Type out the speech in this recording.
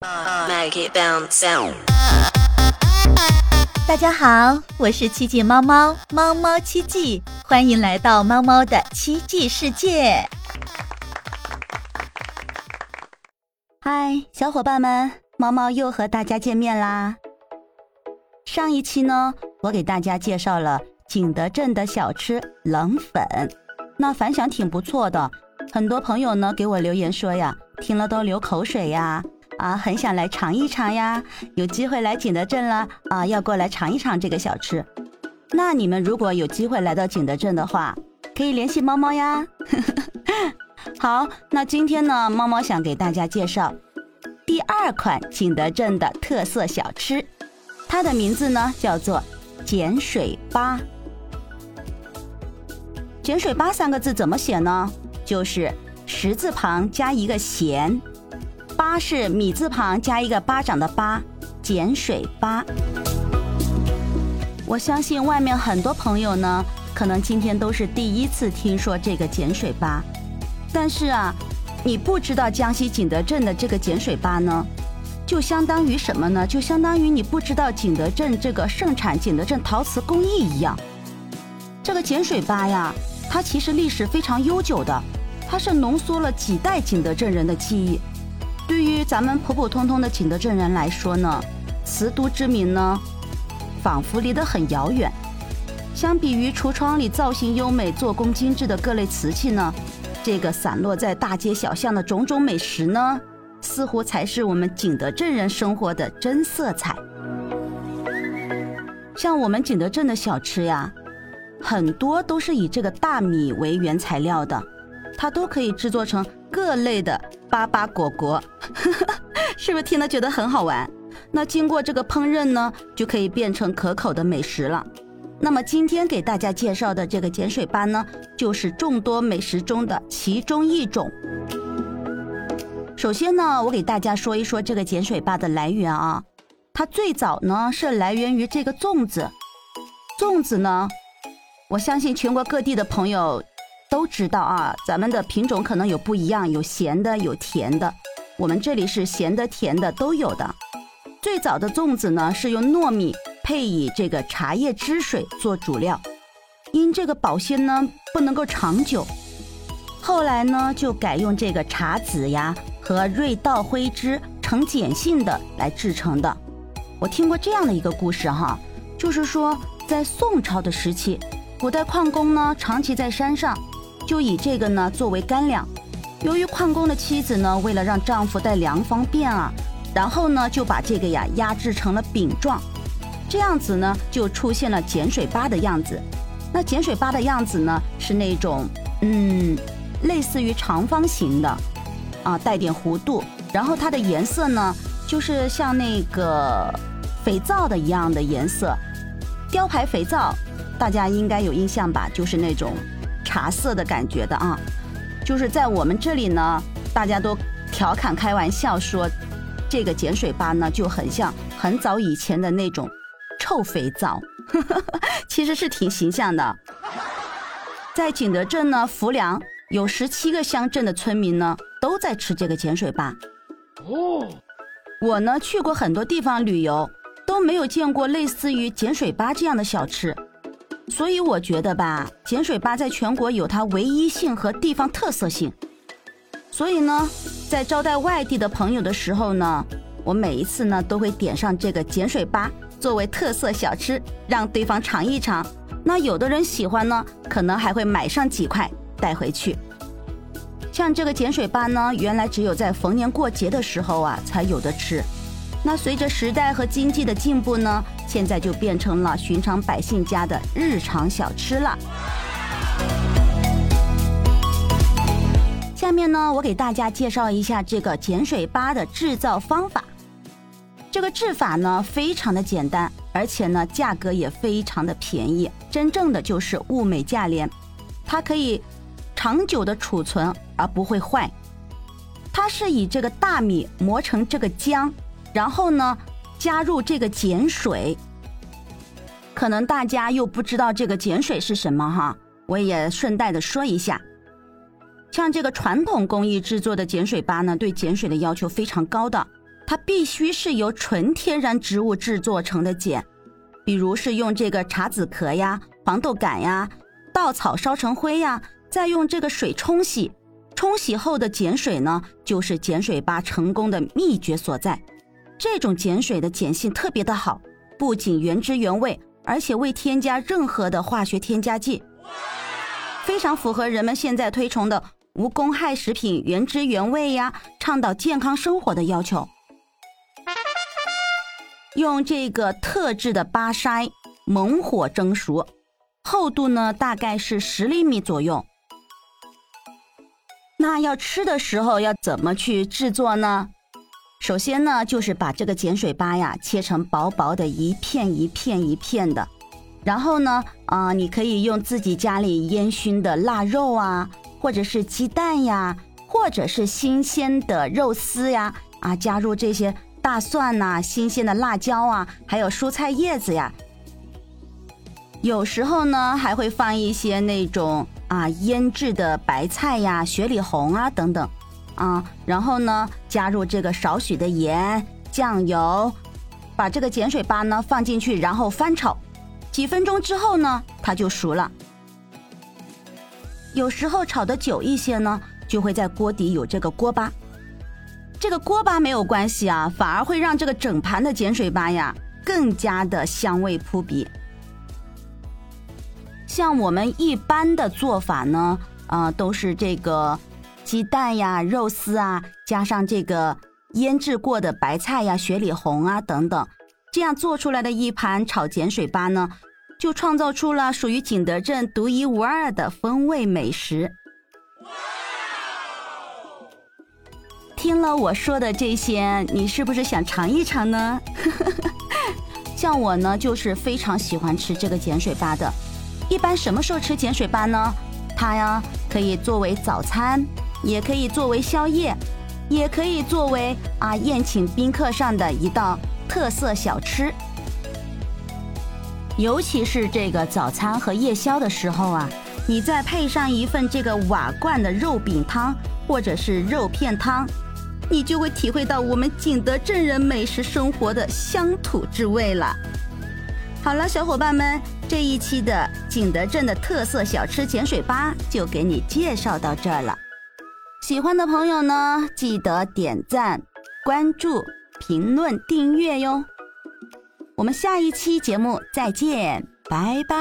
大家好，我是七季猫猫猫猫七季，欢迎来到猫猫的奇迹世界。嗨，小伙伴们，猫猫又和大家见面啦。上一期呢，我给大家介绍了景德镇的小吃冷粉，那反响挺不错的，很多朋友呢给我留言说呀，听了都流口水呀。啊，很想来尝一尝呀！有机会来景德镇了啊，要过来尝一尝这个小吃。那你们如果有机会来到景德镇的话，可以联系猫猫呀。好，那今天呢，猫猫想给大家介绍第二款景德镇的特色小吃，它的名字呢叫做碱水粑。碱水粑三个字怎么写呢？就是十字旁加一个咸。巴是米字旁加一个巴掌的巴，碱水巴。我相信外面很多朋友呢，可能今天都是第一次听说这个碱水巴。但是啊，你不知道江西景德镇的这个碱水巴呢，就相当于什么呢？就相当于你不知道景德镇这个盛产景德镇陶瓷工艺一样。这个碱水巴呀，它其实历史非常悠久的，它是浓缩了几代景德镇人的记忆。咱们普普通通的景德镇人来说呢，瓷都之名呢，仿佛离得很遥远。相比于橱窗里造型优美、做工精致的各类瓷器呢，这个散落在大街小巷的种种美食呢，似乎才是我们景德镇人生活的真色彩。像我们景德镇的小吃呀，很多都是以这个大米为原材料的，它都可以制作成各类的。粑粑果果，是不是听了觉得很好玩？那经过这个烹饪呢，就可以变成可口的美食了。那么今天给大家介绍的这个碱水粑呢，就是众多美食中的其中一种。首先呢，我给大家说一说这个碱水粑的来源啊。它最早呢是来源于这个粽子。粽子呢，我相信全国各地的朋友。都知道啊，咱们的品种可能有不一样，有咸的，有甜的。我们这里是咸的、甜的都有的。最早的粽子呢，是用糯米配以这个茶叶汁水做主料，因这个保鲜呢不能够长久。后来呢，就改用这个茶籽呀和瑞稻灰汁呈碱性的来制成的。我听过这样的一个故事哈，就是说在宋朝的时期，古代矿工呢长期在山上。就以这个呢作为干粮，由于矿工的妻子呢为了让丈夫带粮方便啊，然后呢就把这个呀压制成了饼状，这样子呢就出现了碱水粑的样子。那碱水粑的样子呢是那种嗯类似于长方形的啊，带点弧度，然后它的颜色呢就是像那个肥皂的一样的颜色，雕牌肥皂，大家应该有印象吧？就是那种。茶色的感觉的啊，就是在我们这里呢，大家都调侃开玩笑说，这个碱水粑呢就很像很早以前的那种臭肥皂，其实是挺形象的。在景德镇呢，浮梁有十七个乡镇的村民呢都在吃这个碱水粑。哦，我呢去过很多地方旅游，都没有见过类似于碱水粑这样的小吃。所以我觉得吧，碱水粑在全国有它唯一性和地方特色性。所以呢，在招待外地的朋友的时候呢，我每一次呢都会点上这个碱水粑作为特色小吃，让对方尝一尝。那有的人喜欢呢，可能还会买上几块带回去。像这个碱水粑呢，原来只有在逢年过节的时候啊才有的吃。那随着时代和经济的进步呢，现在就变成了寻常百姓家的日常小吃了。下面呢，我给大家介绍一下这个碱水粑的制造方法。这个制法呢，非常的简单，而且呢，价格也非常的便宜，真正的就是物美价廉。它可以长久的储存而不会坏。它是以这个大米磨成这个浆。然后呢，加入这个碱水。可能大家又不知道这个碱水是什么哈，我也顺带的说一下。像这个传统工艺制作的碱水粑呢，对碱水的要求非常高的，它必须是由纯天然植物制作成的碱，比如是用这个茶籽壳呀、黄豆杆呀、稻草烧成灰呀，再用这个水冲洗，冲洗后的碱水呢，就是碱水粑成功的秘诀所在。这种碱水的碱性特别的好，不仅原汁原味，而且未添加任何的化学添加剂，非常符合人们现在推崇的无公害食品原汁原味呀，倡导健康生活的要求。用这个特制的巴筛猛火蒸熟，厚度呢大概是十厘米左右。那要吃的时候要怎么去制作呢？首先呢，就是把这个碱水巴呀切成薄薄的一片一片一片的，然后呢，啊，你可以用自己家里烟熏的腊肉啊，或者是鸡蛋呀，或者是新鲜的肉丝呀，啊，加入这些。大蒜呐，新鲜的辣椒啊，还有蔬菜叶子呀。有时候呢，还会放一些那种啊腌制的白菜呀、雪里红啊等等啊。然后呢，加入这个少许的盐、酱油，把这个碱水巴呢放进去，然后翻炒。几分钟之后呢，它就熟了。有时候炒的久一些呢，就会在锅底有这个锅巴。这个锅巴没有关系啊，反而会让这个整盘的碱水巴呀更加的香味扑鼻。像我们一般的做法呢，呃，都是这个鸡蛋呀、肉丝啊，加上这个腌制过的白菜呀、雪里红啊等等，这样做出来的一盘炒碱水巴呢，就创造出了属于景德镇独一无二的风味美食。听了我说的这些，你是不是想尝一尝呢？像我呢，就是非常喜欢吃这个碱水巴的。一般什么时候吃碱水巴呢？它呀可以作为早餐，也可以作为宵夜，也可以作为啊宴请宾客上的一道特色小吃。尤其是这个早餐和夜宵的时候啊，你再配上一份这个瓦罐的肉饼汤，或者是肉片汤。你就会体会到我们景德镇人美食生活的乡土之味了。好了，小伙伴们，这一期的景德镇的特色小吃碱水粑就给你介绍到这儿了。喜欢的朋友呢，记得点赞、关注、评论、订阅哟。我们下一期节目再见，拜拜。